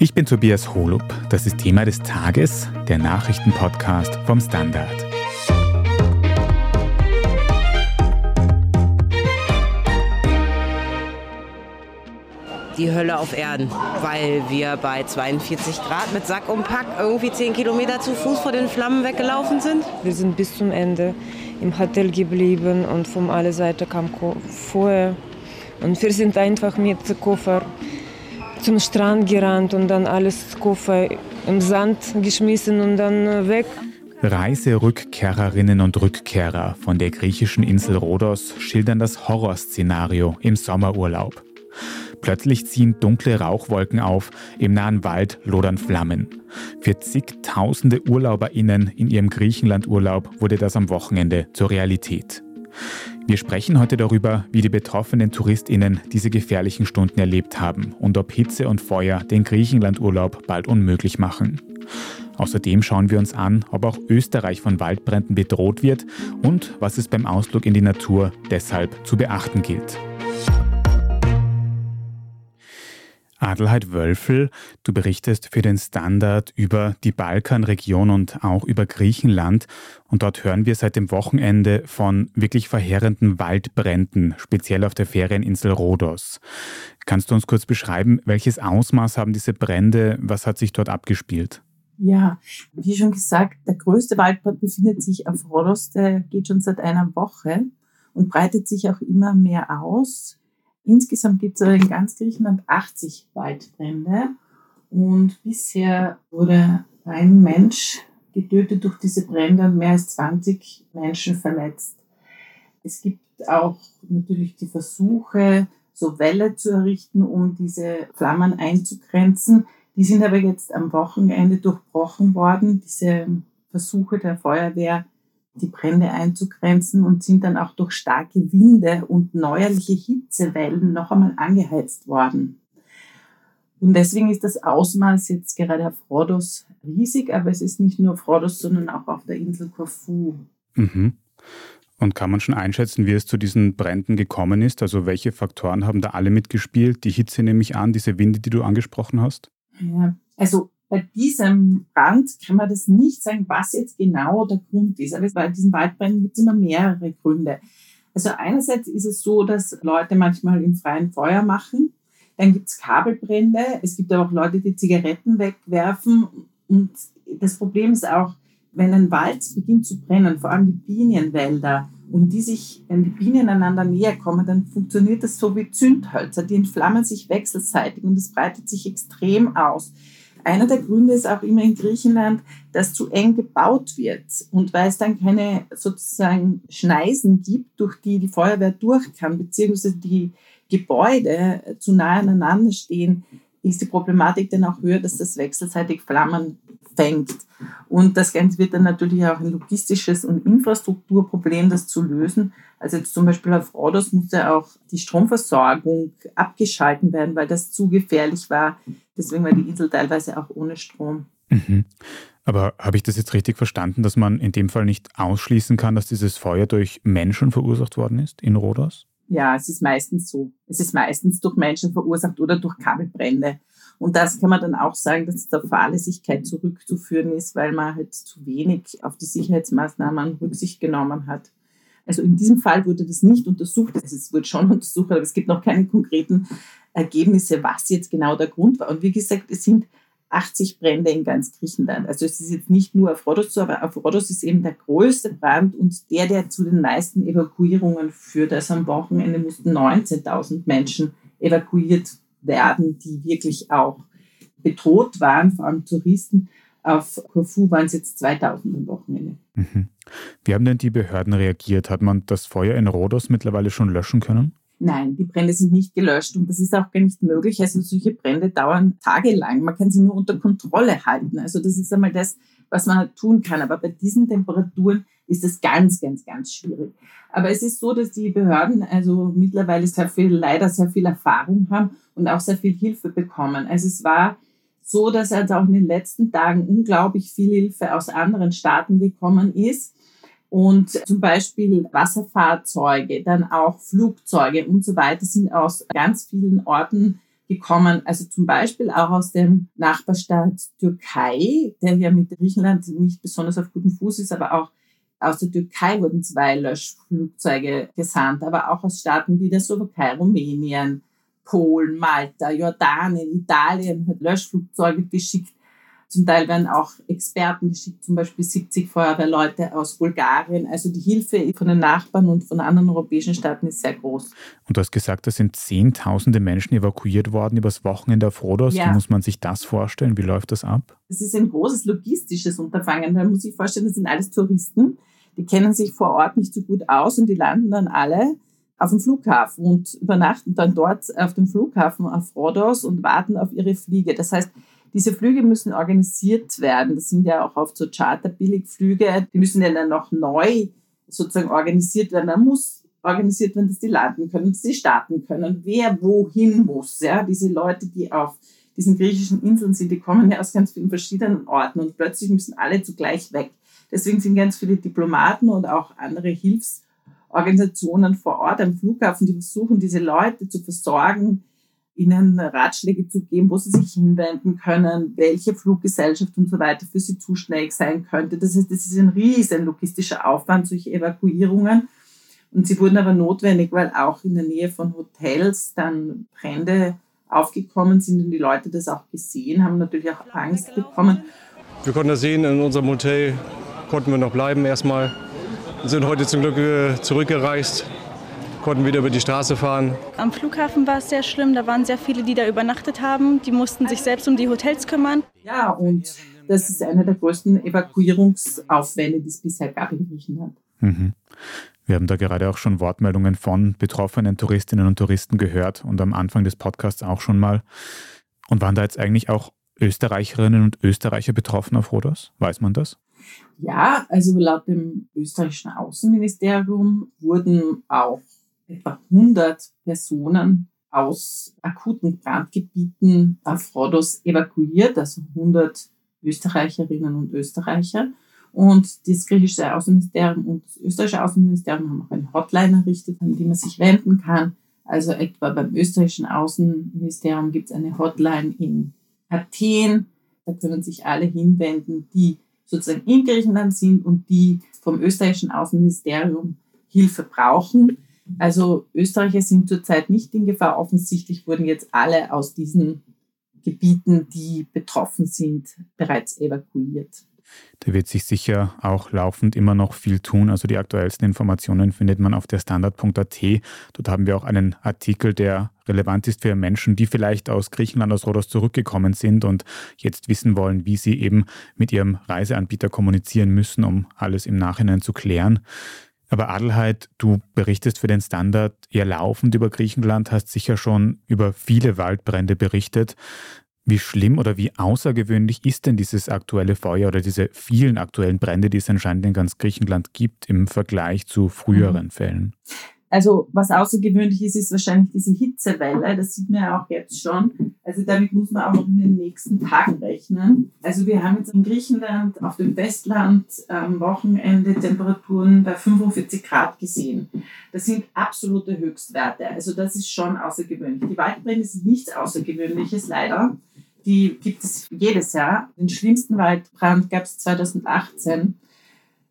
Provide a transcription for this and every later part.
Ich bin Tobias Holub. Das ist Thema des Tages, der Nachrichtenpodcast vom Standard. Die Hölle auf Erden, weil wir bei 42 Grad mit Sack und Pack irgendwie 10 Kilometer zu Fuß vor den Flammen weggelaufen sind. Wir sind bis zum Ende im Hotel geblieben und von aller Seite kam Feuer. Und wir sind einfach mit Koffer zum Strand gerannt und dann alles Koffer im Sand geschmissen und dann weg. Reiserückkehrerinnen und Rückkehrer von der griechischen Insel Rhodos schildern das Horrorszenario im Sommerurlaub. Plötzlich ziehen dunkle Rauchwolken auf, im nahen Wald lodern Flammen. Für zigtausende UrlauberInnen in ihrem Griechenlandurlaub wurde das am Wochenende zur Realität. Wir sprechen heute darüber, wie die betroffenen TouristInnen diese gefährlichen Stunden erlebt haben und ob Hitze und Feuer den Griechenlandurlaub bald unmöglich machen. Außerdem schauen wir uns an, ob auch Österreich von Waldbränden bedroht wird und was es beim Ausflug in die Natur deshalb zu beachten gilt. Adelheid Wölfel, du berichtest für den Standard über die Balkanregion und auch über Griechenland. Und dort hören wir seit dem Wochenende von wirklich verheerenden Waldbränden, speziell auf der Ferieninsel Rhodos. Kannst du uns kurz beschreiben, welches Ausmaß haben diese Brände? Was hat sich dort abgespielt? Ja, wie schon gesagt, der größte Waldbrand befindet sich auf Rhodos. Der geht schon seit einer Woche und breitet sich auch immer mehr aus. Insgesamt gibt es in ganz Griechenland 80 Waldbrände und bisher wurde ein Mensch getötet durch diese Brände und mehr als 20 Menschen verletzt. Es gibt auch natürlich die Versuche, so Wälle zu errichten, um diese Flammen einzugrenzen. Die sind aber jetzt am Wochenende durchbrochen worden. Diese Versuche der Feuerwehr die Brände einzugrenzen und sind dann auch durch starke Winde und neuerliche Hitzewellen noch einmal angeheizt worden. Und deswegen ist das Ausmaß jetzt gerade auf Rhodos riesig, aber es ist nicht nur auf Rhodos, sondern auch auf der Insel Korfu. Mhm. Und kann man schon einschätzen, wie es zu diesen Bränden gekommen ist? Also welche Faktoren haben da alle mitgespielt? Die Hitze nehme ich an, diese Winde, die du angesprochen hast? Ja, also bei diesem Brand kann man das nicht sagen, was jetzt genau der Grund ist. Aber bei diesen Waldbränden gibt es immer mehrere Gründe. Also einerseits ist es so, dass Leute manchmal im freien Feuer machen. Dann gibt es Kabelbrände. Es gibt aber auch Leute, die Zigaretten wegwerfen. Und das Problem ist auch, wenn ein Wald beginnt zu brennen, vor allem die Pinienwälder, und die sich, wenn die Bienen einander näher kommen, dann funktioniert das so wie Zündhölzer. Die entflammen sich wechselseitig und es breitet sich extrem aus. Einer der Gründe ist auch immer in Griechenland, dass zu eng gebaut wird. Und weil es dann keine sozusagen Schneisen gibt, durch die die Feuerwehr durch kann, beziehungsweise die Gebäude zu nahe aneinander stehen, ist die Problematik dann auch höher, dass das wechselseitig Flammen fängt. Und das Ganze wird dann natürlich auch ein logistisches und Infrastrukturproblem, das zu lösen. Also jetzt zum Beispiel auf Rhodos musste auch die Stromversorgung abgeschalten werden, weil das zu gefährlich war. Deswegen war die Insel teilweise auch ohne Strom. Mhm. Aber habe ich das jetzt richtig verstanden, dass man in dem Fall nicht ausschließen kann, dass dieses Feuer durch Menschen verursacht worden ist in Rhodos? Ja, es ist meistens so. Es ist meistens durch Menschen verursacht oder durch Kabelbrände. Und das kann man dann auch sagen, dass es der Fahrlässigkeit zurückzuführen ist, weil man halt zu wenig auf die Sicherheitsmaßnahmen Rücksicht genommen hat. Also in diesem Fall wurde das nicht untersucht. Also es wurde schon untersucht, aber es gibt noch keine konkreten Ergebnisse, was jetzt genau der Grund war. Und wie gesagt, es sind 80 Brände in ganz Griechenland. Also es ist jetzt nicht nur auf Rhodos so, aber auf Rhodos ist eben der größte Brand und der, der zu den meisten Evakuierungen führt. Also am Wochenende mussten 19.000 Menschen evakuiert werden, die wirklich auch bedroht waren, vor allem Touristen. Auf Corfu waren es jetzt 2000 am Wochenende. Mhm. Wie haben denn die Behörden reagiert? Hat man das Feuer in Rhodos mittlerweile schon löschen können? Nein, die Brände sind nicht gelöscht und das ist auch gar nicht möglich. Also solche Brände dauern tagelang. Man kann sie nur unter Kontrolle halten. Also das ist einmal das, was man tun kann. Aber bei diesen Temperaturen ist es ganz, ganz, ganz schwierig. Aber es ist so, dass die Behörden also mittlerweile sehr viel, leider sehr viel Erfahrung haben und auch sehr viel Hilfe bekommen. Also es war so, dass also auch in den letzten Tagen unglaublich viel Hilfe aus anderen Staaten gekommen ist und zum Beispiel Wasserfahrzeuge, dann auch Flugzeuge und so weiter sind aus ganz vielen Orten gekommen. Also zum Beispiel auch aus dem Nachbarstaat Türkei, der ja mit Griechenland nicht besonders auf gutem Fuß ist, aber auch aus der Türkei wurden zwei Löschflugzeuge gesandt, aber auch aus Staaten wie der Slowakei, Rumänien, Polen, Malta, Jordanien, Italien hat Löschflugzeuge geschickt. Zum Teil werden auch Experten geschickt, zum Beispiel 70 Feuerwehrleute aus Bulgarien. Also die Hilfe von den Nachbarn und von anderen europäischen Staaten ist sehr groß. Und du hast gesagt, da sind Zehntausende Menschen evakuiert worden übers Wochenende auf Rhodos. Ja. Wie muss man sich das vorstellen? Wie läuft das ab? Es ist ein großes logistisches Unterfangen. Da muss ich vorstellen, das sind alles Touristen. Die kennen sich vor Ort nicht so gut aus und die landen dann alle auf dem Flughafen und übernachten dann dort auf dem Flughafen auf Rhodos und warten auf ihre Fliege. Das heißt, diese Flüge müssen organisiert werden. Das sind ja auch oft so Charter-Billigflüge. Die müssen ja dann noch neu sozusagen organisiert werden. Da muss organisiert werden, dass die landen können, dass sie starten können, wer wohin muss. Ja, diese Leute, die auf diesen griechischen Inseln sind, die kommen ja aus ganz vielen verschiedenen Orten und plötzlich müssen alle zugleich weg. Deswegen sind ganz viele Diplomaten und auch andere Hilfsorganisationen vor Ort am Flughafen, die versuchen, diese Leute zu versorgen, ihnen Ratschläge zu geben, wo sie sich hinwenden können, welche Fluggesellschaft und so weiter für sie zuständig sein könnte. Das heißt, das ist ein riesen logistischer Aufwand, solche Evakuierungen. Und sie wurden aber notwendig, weil auch in der Nähe von Hotels dann Brände aufgekommen sind und die Leute das auch gesehen haben, natürlich auch Angst bekommen. Wir konnten das sehen, in unserem Hotel konnten wir noch bleiben erstmal. Wir sind heute zum Glück zurückgereist konnten wieder über die Straße fahren. Am Flughafen war es sehr schlimm. Da waren sehr viele, die da übernachtet haben. Die mussten sich selbst um die Hotels kümmern. Ja, und das ist einer der größten Evakuierungsaufwände, die es bisher gab in Griechenland. Mhm. Wir haben da gerade auch schon Wortmeldungen von betroffenen Touristinnen und Touristen gehört und am Anfang des Podcasts auch schon mal. Und waren da jetzt eigentlich auch Österreicherinnen und Österreicher betroffen auf Rhodos? Weiß man das? Ja, also laut dem österreichischen Außenministerium wurden auch etwa 100 Personen aus akuten Brandgebieten auf Rhodos evakuiert, also 100 Österreicherinnen und Österreicher. Und das griechische Außenministerium und das österreichische Außenministerium haben auch eine Hotline errichtet, an die man sich wenden kann. Also etwa beim österreichischen Außenministerium gibt es eine Hotline in Athen. Da können sich alle hinwenden, die sozusagen in Griechenland sind und die vom österreichischen Außenministerium Hilfe brauchen. Also Österreicher sind zurzeit nicht in Gefahr. Offensichtlich wurden jetzt alle aus diesen Gebieten, die betroffen sind, bereits evakuiert. Da wird sich sicher auch laufend immer noch viel tun. Also die aktuellsten Informationen findet man auf der Standard.at. Dort haben wir auch einen Artikel, der relevant ist für Menschen, die vielleicht aus Griechenland, aus Rhodos zurückgekommen sind und jetzt wissen wollen, wie sie eben mit ihrem Reiseanbieter kommunizieren müssen, um alles im Nachhinein zu klären. Aber Adelheid, du berichtest für den Standard eher laufend über Griechenland, hast sicher schon über viele Waldbrände berichtet. Wie schlimm oder wie außergewöhnlich ist denn dieses aktuelle Feuer oder diese vielen aktuellen Brände, die es anscheinend in ganz Griechenland gibt, im Vergleich zu früheren mhm. Fällen? Also was außergewöhnlich ist, ist wahrscheinlich diese Hitzewelle. Das sieht man ja auch jetzt schon. Also damit muss man auch in den nächsten Tagen rechnen. Also wir haben jetzt in Griechenland auf dem Festland am Wochenende Temperaturen bei 45 Grad gesehen. Das sind absolute Höchstwerte. Also das ist schon außergewöhnlich. Die Waldbrände sind nichts Außergewöhnliches leider. Die gibt es jedes Jahr. Den schlimmsten Waldbrand gab es 2018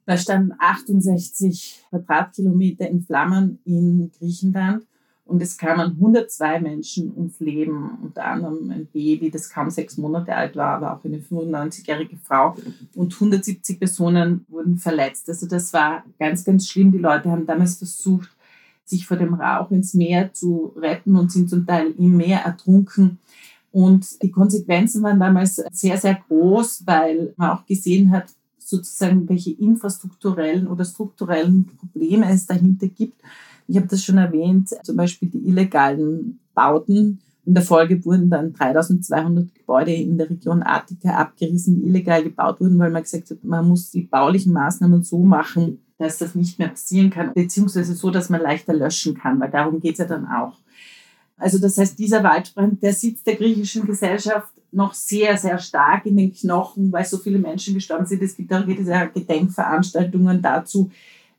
da standen 68 Quadratkilometer in Flammen in Griechenland und es kamen 102 Menschen ums Leben, unter anderem ein Baby, das kaum sechs Monate alt war, aber auch eine 95-jährige Frau und 170 Personen wurden verletzt. Also das war ganz, ganz schlimm. Die Leute haben damals versucht, sich vor dem Rauch ins Meer zu retten und sind zum Teil im Meer ertrunken. Und die Konsequenzen waren damals sehr, sehr groß, weil man auch gesehen hat, sozusagen, welche infrastrukturellen oder strukturellen Probleme es dahinter gibt. Ich habe das schon erwähnt, zum Beispiel die illegalen Bauten. In der Folge wurden dann 3200 Gebäude in der Region Attika abgerissen, die illegal gebaut wurden, weil man gesagt hat, man muss die baulichen Maßnahmen so machen, dass das nicht mehr passieren kann, beziehungsweise so, dass man leichter löschen kann, weil darum geht es ja dann auch. Also das heißt, dieser Waldbrand, der sitzt der griechischen Gesellschaft noch sehr, sehr stark in den Knochen, weil so viele Menschen gestorben sind. Es gibt auch jedes Gedenkveranstaltungen dazu.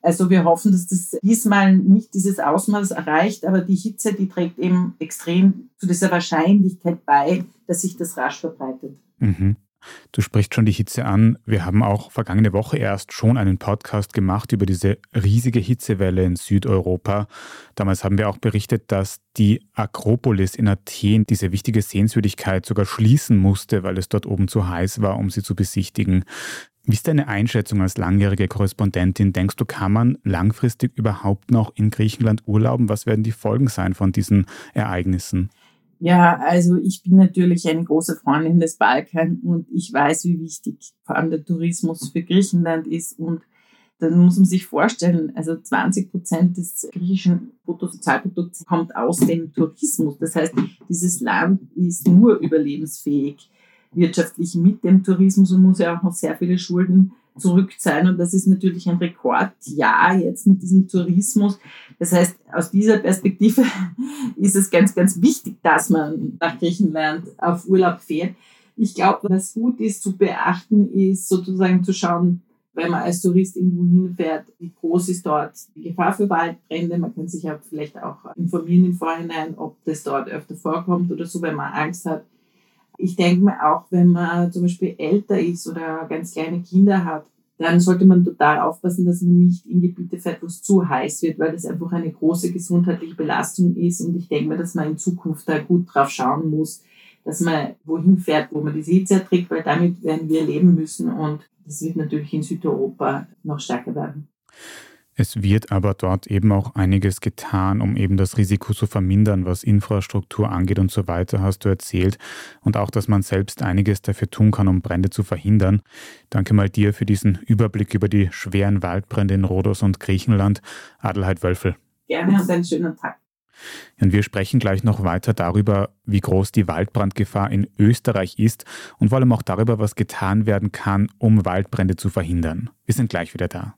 Also wir hoffen, dass das diesmal nicht dieses Ausmaß erreicht, aber die Hitze, die trägt eben extrem zu dieser Wahrscheinlichkeit bei, dass sich das rasch verbreitet. Mhm. Du sprichst schon die Hitze an. Wir haben auch vergangene Woche erst schon einen Podcast gemacht über diese riesige Hitzewelle in Südeuropa. Damals haben wir auch berichtet, dass die Akropolis in Athen, diese wichtige Sehenswürdigkeit, sogar schließen musste, weil es dort oben zu heiß war, um sie zu besichtigen. Wie ist deine Einschätzung als langjährige Korrespondentin? Denkst du, kann man langfristig überhaupt noch in Griechenland urlauben? Was werden die Folgen sein von diesen Ereignissen? Ja, also ich bin natürlich eine große Freundin des Balkan und ich weiß, wie wichtig vor allem der Tourismus für Griechenland ist. Und dann muss man sich vorstellen, also 20 Prozent des griechischen Bruttosozialprodukts kommt aus dem Tourismus. Das heißt, dieses Land ist nur überlebensfähig wirtschaftlich mit dem Tourismus und muss ja auch noch sehr viele Schulden zurückzahlen. Und das ist natürlich ein Rekordjahr jetzt mit diesem Tourismus. Das heißt, aus dieser Perspektive ist es ganz, ganz wichtig, dass man nach Griechenland auf Urlaub fährt. Ich glaube, was gut ist zu beachten, ist sozusagen zu schauen, wenn man als Tourist irgendwo hinfährt, wie groß ist dort die Gefahr für Waldbrände. Man kann sich ja vielleicht auch informieren im Vorhinein, ob das dort öfter vorkommt oder so, wenn man Angst hat ich denke mir auch, wenn man zum Beispiel älter ist oder ganz kleine Kinder hat, dann sollte man total aufpassen, dass man nicht in Gebiete fährt, wo es zu heiß wird, weil das einfach eine große gesundheitliche Belastung ist. Und ich denke mir, dass man in Zukunft da gut drauf schauen muss, dass man wohin fährt, wo man die Hitze erträgt, weil damit werden wir leben müssen. Und das wird natürlich in Südeuropa noch stärker werden. Es wird aber dort eben auch einiges getan, um eben das Risiko zu vermindern, was Infrastruktur angeht und so weiter, hast du erzählt. Und auch, dass man selbst einiges dafür tun kann, um Brände zu verhindern. Danke mal dir für diesen Überblick über die schweren Waldbrände in Rhodos und Griechenland. Adelheid Wölfel. Gerne und einen schönen Tag. Und wir sprechen gleich noch weiter darüber, wie groß die Waldbrandgefahr in Österreich ist und vor allem auch darüber, was getan werden kann, um Waldbrände zu verhindern. Wir sind gleich wieder da.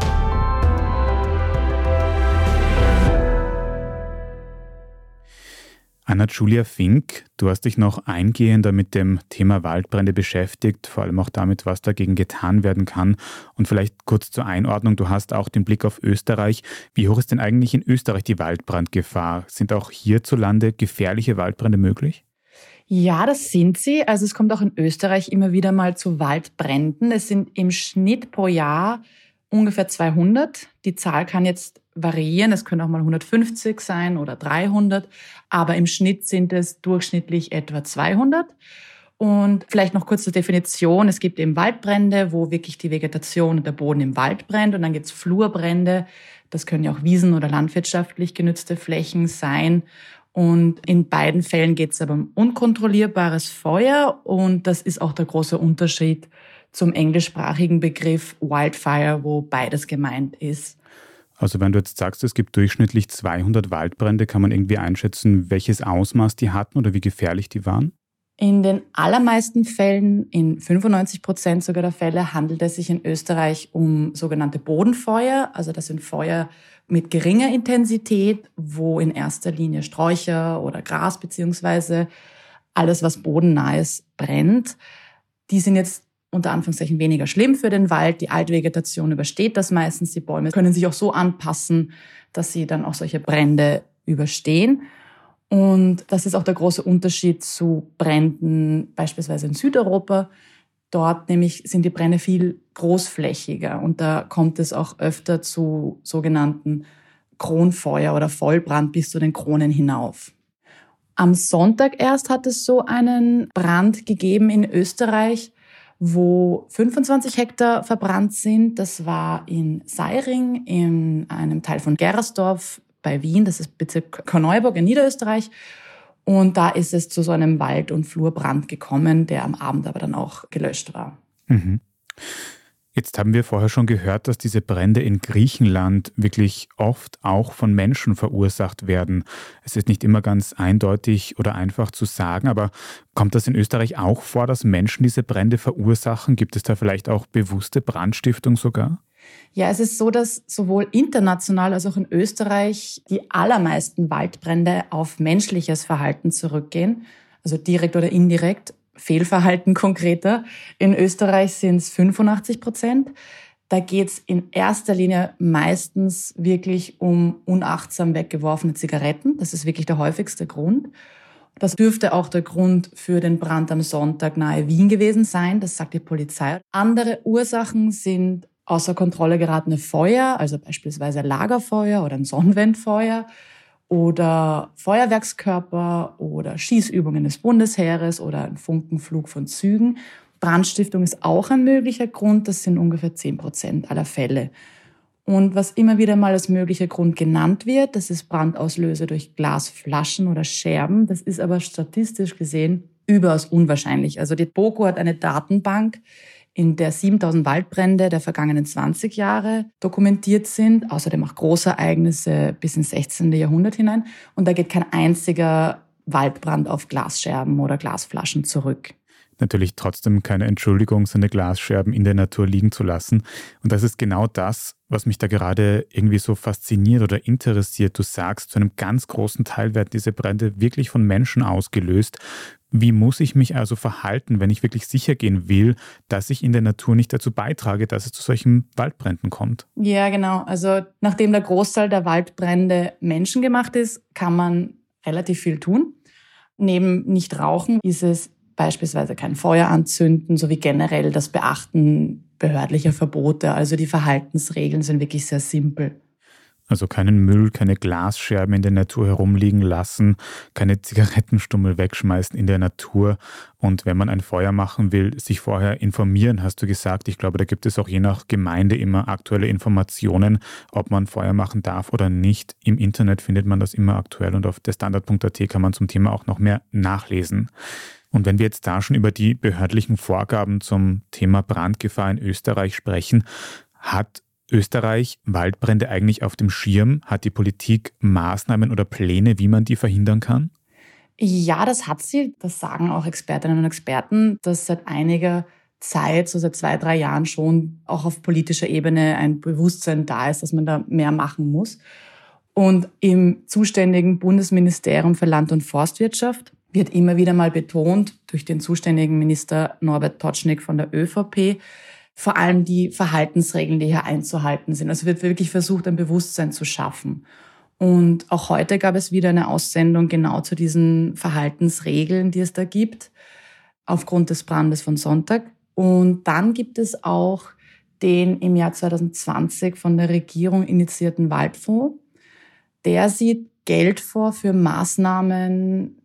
Anna-Julia Fink, du hast dich noch eingehender mit dem Thema Waldbrände beschäftigt, vor allem auch damit, was dagegen getan werden kann. Und vielleicht kurz zur Einordnung, du hast auch den Blick auf Österreich. Wie hoch ist denn eigentlich in Österreich die Waldbrandgefahr? Sind auch hierzulande gefährliche Waldbrände möglich? Ja, das sind sie. Also es kommt auch in Österreich immer wieder mal zu Waldbränden. Es sind im Schnitt pro Jahr ungefähr 200. Die Zahl kann jetzt variieren. Es können auch mal 150 sein oder 300, aber im Schnitt sind es durchschnittlich etwa 200. Und vielleicht noch kurz zur Definition. Es gibt eben Waldbrände, wo wirklich die Vegetation und der Boden im Wald brennt. Und dann gibt es Flurbrände. Das können ja auch Wiesen oder landwirtschaftlich genützte Flächen sein. Und in beiden Fällen geht es aber um unkontrollierbares Feuer. Und das ist auch der große Unterschied zum englischsprachigen Begriff Wildfire, wo beides gemeint ist. Also wenn du jetzt sagst, es gibt durchschnittlich 200 Waldbrände, kann man irgendwie einschätzen, welches Ausmaß die hatten oder wie gefährlich die waren? In den allermeisten Fällen, in 95 Prozent sogar der Fälle, handelt es sich in Österreich um sogenannte Bodenfeuer. Also das sind Feuer mit geringer Intensität, wo in erster Linie Sträucher oder Gras beziehungsweise alles, was bodennah ist, brennt. Die sind jetzt unter Anführungszeichen weniger schlimm für den Wald. Die Altvegetation übersteht das meistens. Die Bäume können sich auch so anpassen, dass sie dann auch solche Brände überstehen. Und das ist auch der große Unterschied zu Bränden beispielsweise in Südeuropa. Dort nämlich sind die Brände viel großflächiger und da kommt es auch öfter zu sogenannten Kronfeuer oder Vollbrand bis zu den Kronen hinauf. Am Sonntag erst hat es so einen Brand gegeben in Österreich, wo 25 Hektar verbrannt sind. Das war in Seiring, in einem Teil von Gersdorf bei Wien, das ist Bezirk Korneuburg in Niederösterreich. Und da ist es zu so einem Wald- und Flurbrand gekommen, der am Abend aber dann auch gelöscht war. Mhm. Jetzt haben wir vorher schon gehört, dass diese Brände in Griechenland wirklich oft auch von Menschen verursacht werden. Es ist nicht immer ganz eindeutig oder einfach zu sagen, aber kommt das in Österreich auch vor, dass Menschen diese Brände verursachen? Gibt es da vielleicht auch bewusste Brandstiftung sogar? Ja, es ist so, dass sowohl international als auch in Österreich die allermeisten Waldbrände auf menschliches Verhalten zurückgehen, also direkt oder indirekt. Fehlverhalten konkreter. In Österreich sind es 85 Prozent. Da geht es in erster Linie meistens wirklich um unachtsam weggeworfene Zigaretten. Das ist wirklich der häufigste Grund. Das dürfte auch der Grund für den Brand am Sonntag nahe Wien gewesen sein. Das sagt die Polizei. Andere Ursachen sind außer Kontrolle geratene Feuer, also beispielsweise Lagerfeuer oder ein Sonnenwendfeuer oder Feuerwerkskörper oder Schießübungen des Bundesheeres oder ein Funkenflug von Zügen. Brandstiftung ist auch ein möglicher Grund. Das sind ungefähr 10 Prozent aller Fälle. Und was immer wieder mal als möglicher Grund genannt wird, das ist Brandauslöse durch Glasflaschen oder Scherben. Das ist aber statistisch gesehen überaus unwahrscheinlich. Also die BOKO hat eine Datenbank, in der 7000 Waldbrände der vergangenen 20 Jahre dokumentiert sind, außerdem auch Großereignisse bis ins 16. Jahrhundert hinein. Und da geht kein einziger Waldbrand auf Glasscherben oder Glasflaschen zurück natürlich trotzdem keine Entschuldigung, seine Glasscherben in der Natur liegen zu lassen. Und das ist genau das, was mich da gerade irgendwie so fasziniert oder interessiert. Du sagst, zu einem ganz großen Teil werden diese Brände wirklich von Menschen ausgelöst. Wie muss ich mich also verhalten, wenn ich wirklich sicher gehen will, dass ich in der Natur nicht dazu beitrage, dass es zu solchen Waldbränden kommt? Ja, genau. Also nachdem der Großteil der Waldbrände menschengemacht ist, kann man relativ viel tun. Neben nicht rauchen ist es beispielsweise kein Feuer anzünden, sowie generell das Beachten behördlicher Verbote. Also die Verhaltensregeln sind wirklich sehr simpel. Also keinen Müll, keine Glasscherben in der Natur herumliegen lassen, keine Zigarettenstummel wegschmeißen in der Natur. Und wenn man ein Feuer machen will, sich vorher informieren, hast du gesagt. Ich glaube, da gibt es auch je nach Gemeinde immer aktuelle Informationen, ob man Feuer machen darf oder nicht. Im Internet findet man das immer aktuell und auf der Standard.at kann man zum Thema auch noch mehr nachlesen. Und wenn wir jetzt da schon über die behördlichen Vorgaben zum Thema Brandgefahr in Österreich sprechen, hat Österreich Waldbrände eigentlich auf dem Schirm? Hat die Politik Maßnahmen oder Pläne, wie man die verhindern kann? Ja, das hat sie. Das sagen auch Expertinnen und Experten, dass seit einiger Zeit, so seit zwei, drei Jahren schon auch auf politischer Ebene ein Bewusstsein da ist, dass man da mehr machen muss. Und im zuständigen Bundesministerium für Land- und Forstwirtschaft wird immer wieder mal betont durch den zuständigen Minister Norbert Totschnig von der ÖVP, vor allem die Verhaltensregeln, die hier einzuhalten sind. Also wird wirklich versucht, ein Bewusstsein zu schaffen. Und auch heute gab es wieder eine Aussendung genau zu diesen Verhaltensregeln, die es da gibt, aufgrund des Brandes von Sonntag. Und dann gibt es auch den im Jahr 2020 von der Regierung initiierten Waldfonds. Der sieht Geld vor für Maßnahmen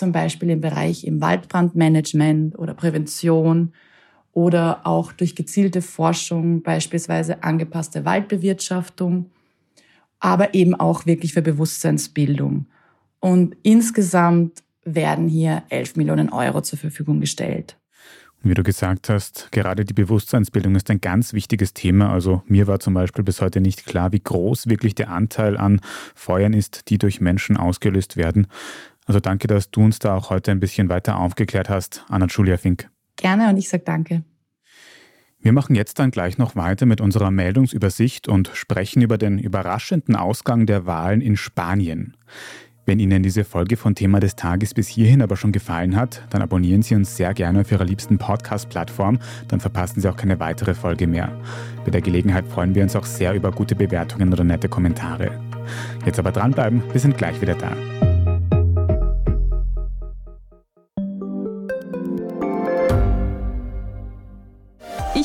zum Beispiel im Bereich im Waldbrandmanagement oder Prävention oder auch durch gezielte Forschung, beispielsweise angepasste Waldbewirtschaftung, aber eben auch wirklich für Bewusstseinsbildung. Und insgesamt werden hier 11 Millionen Euro zur Verfügung gestellt. Wie du gesagt hast, gerade die Bewusstseinsbildung ist ein ganz wichtiges Thema. Also mir war zum Beispiel bis heute nicht klar, wie groß wirklich der Anteil an Feuern ist, die durch Menschen ausgelöst werden. Also danke, dass du uns da auch heute ein bisschen weiter aufgeklärt hast, Anna-Julia Fink. Gerne und ich sage danke. Wir machen jetzt dann gleich noch weiter mit unserer Meldungsübersicht und sprechen über den überraschenden Ausgang der Wahlen in Spanien. Wenn Ihnen diese Folge von Thema des Tages bis hierhin aber schon gefallen hat, dann abonnieren Sie uns sehr gerne auf Ihrer liebsten Podcast-Plattform, dann verpassen Sie auch keine weitere Folge mehr. Bei der Gelegenheit freuen wir uns auch sehr über gute Bewertungen oder nette Kommentare. Jetzt aber dranbleiben, wir sind gleich wieder da.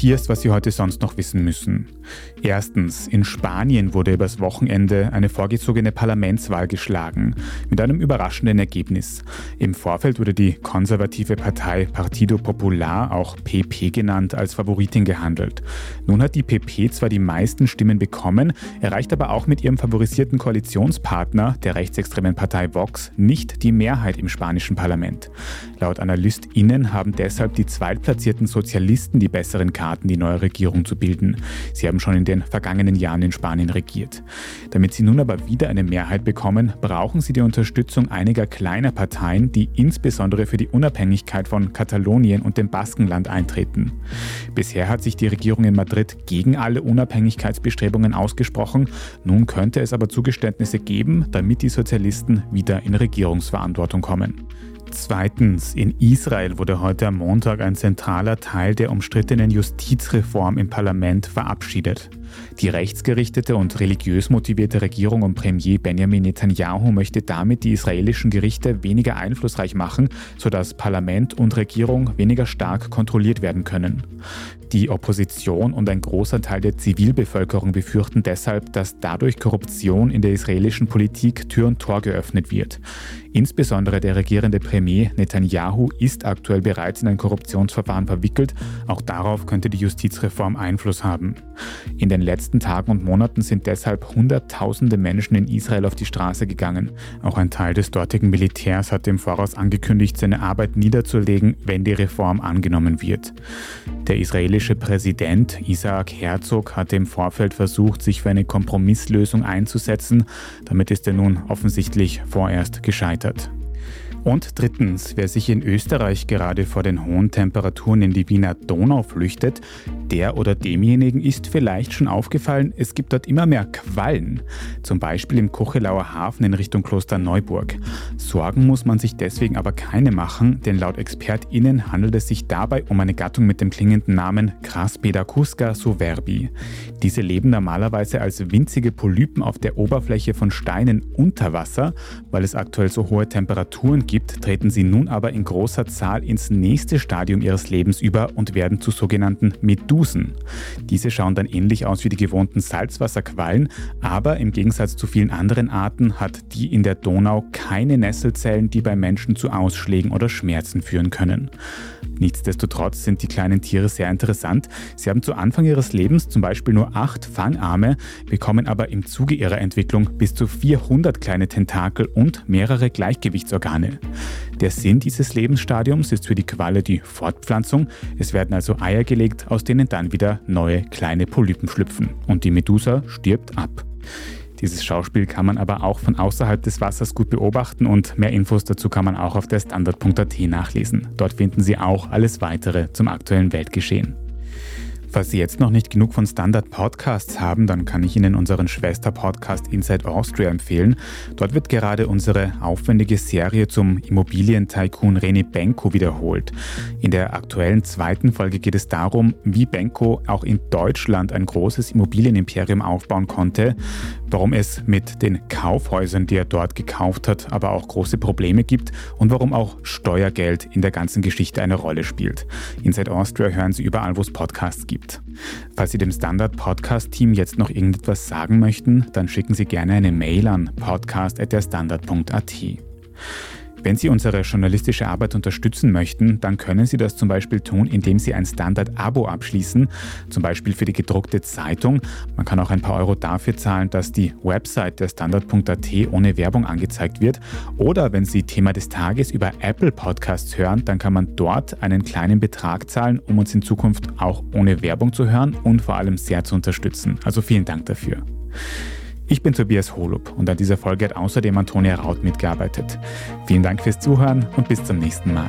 Hier was Sie heute sonst noch wissen müssen. Erstens, in Spanien wurde übers Wochenende eine vorgezogene Parlamentswahl geschlagen, mit einem überraschenden Ergebnis. Im Vorfeld wurde die konservative Partei Partido Popular, auch PP genannt, als Favoritin gehandelt. Nun hat die PP zwar die meisten Stimmen bekommen, erreicht aber auch mit ihrem favorisierten Koalitionspartner, der rechtsextremen Partei Vox, nicht die Mehrheit im spanischen Parlament. Laut AnalystInnen haben deshalb die zweitplatzierten Sozialisten die besseren Karten, die neue Regierung zu bilden. Sie haben schon in den vergangenen Jahren in Spanien regiert. Damit sie nun aber wieder eine Mehrheit bekommen, brauchen sie die Unterstützung einiger kleiner Parteien, die insbesondere für die Unabhängigkeit von Katalonien und dem Baskenland eintreten. Bisher hat sich die Regierung in Madrid gegen alle Unabhängigkeitsbestrebungen ausgesprochen. Nun könnte es aber Zugeständnisse geben, damit die Sozialisten wieder in Regierungsverantwortung kommen. Zweitens, in Israel wurde heute am Montag ein zentraler Teil der umstrittenen Justizreform im Parlament verabschiedet. Die rechtsgerichtete und religiös motivierte Regierung um Premier Benjamin Netanyahu möchte damit die israelischen Gerichte weniger einflussreich machen, sodass Parlament und Regierung weniger stark kontrolliert werden können. Die Opposition und ein großer Teil der Zivilbevölkerung befürchten deshalb, dass dadurch Korruption in der israelischen Politik Tür und Tor geöffnet wird. Insbesondere der regierende Premier Netanyahu ist aktuell bereits in ein Korruptionsverfahren verwickelt. Auch darauf könnte die Justizreform Einfluss haben. In den letzten Tagen und Monaten sind deshalb Hunderttausende Menschen in Israel auf die Straße gegangen. Auch ein Teil des dortigen Militärs hat im Voraus angekündigt, seine Arbeit niederzulegen, wenn die Reform angenommen wird. Der israelische Präsident Isaac Herzog hatte im Vorfeld versucht, sich für eine Kompromisslösung einzusetzen. Damit ist er nun offensichtlich vorerst gescheitert. Und drittens, wer sich in Österreich gerade vor den hohen Temperaturen in die Wiener Donau flüchtet, der oder demjenigen ist vielleicht schon aufgefallen, es gibt dort immer mehr Quallen, zum Beispiel im Kochelauer Hafen in Richtung Kloster Neuburg. Sorgen muss man sich deswegen aber keine machen, denn laut ExpertInnen handelt es sich dabei um eine Gattung mit dem klingenden Namen Craspedacusca suverbi. Diese leben normalerweise als winzige Polypen auf der Oberfläche von Steinen unter Wasser, weil es aktuell so hohe Temperaturen gibt, treten sie nun aber in großer Zahl ins nächste Stadium ihres Lebens über und werden zu sogenannten Medusen. Diese schauen dann ähnlich aus wie die gewohnten Salzwasserquallen, aber im Gegensatz zu vielen anderen Arten hat die in der Donau keine Nesselzellen, die bei Menschen zu Ausschlägen oder Schmerzen führen können. Nichtsdestotrotz sind die kleinen Tiere sehr interessant. Sie haben zu Anfang ihres Lebens zum Beispiel nur acht Fangarme, bekommen aber im Zuge ihrer Entwicklung bis zu 400 kleine Tentakel und mehrere Gleichgewichtsorgane. Der Sinn dieses Lebensstadiums ist für die Qualle die Fortpflanzung. Es werden also Eier gelegt, aus denen dann wieder neue kleine Polypen schlüpfen. Und die Medusa stirbt ab. Dieses Schauspiel kann man aber auch von außerhalb des Wassers gut beobachten und mehr Infos dazu kann man auch auf der Standard.at nachlesen. Dort finden Sie auch alles weitere zum aktuellen Weltgeschehen. Falls Sie jetzt noch nicht genug von Standard Podcasts haben, dann kann ich Ihnen unseren Schwester-Podcast Inside Austria empfehlen. Dort wird gerade unsere aufwendige Serie zum Immobilientycoon René Benko wiederholt. In der aktuellen zweiten Folge geht es darum, wie Benko auch in Deutschland ein großes Immobilienimperium aufbauen konnte, warum es mit den Kaufhäusern, die er dort gekauft hat, aber auch große Probleme gibt und warum auch Steuergeld in der ganzen Geschichte eine Rolle spielt. Inside Austria hören Sie überall, wo es Podcasts gibt. Falls Sie dem Standard Podcast Team jetzt noch irgendetwas sagen möchten, dann schicken Sie gerne eine Mail an podcast@derstandard.at. Wenn Sie unsere journalistische Arbeit unterstützen möchten, dann können Sie das zum Beispiel tun, indem Sie ein Standard-Abo abschließen, zum Beispiel für die gedruckte Zeitung. Man kann auch ein paar Euro dafür zahlen, dass die Website der Standard.at ohne Werbung angezeigt wird. Oder wenn Sie Thema des Tages über Apple Podcasts hören, dann kann man dort einen kleinen Betrag zahlen, um uns in Zukunft auch ohne Werbung zu hören und vor allem sehr zu unterstützen. Also vielen Dank dafür. Ich bin Tobias Holub und an dieser Folge hat außerdem Antonia Raut mitgearbeitet. Vielen Dank fürs Zuhören und bis zum nächsten Mal.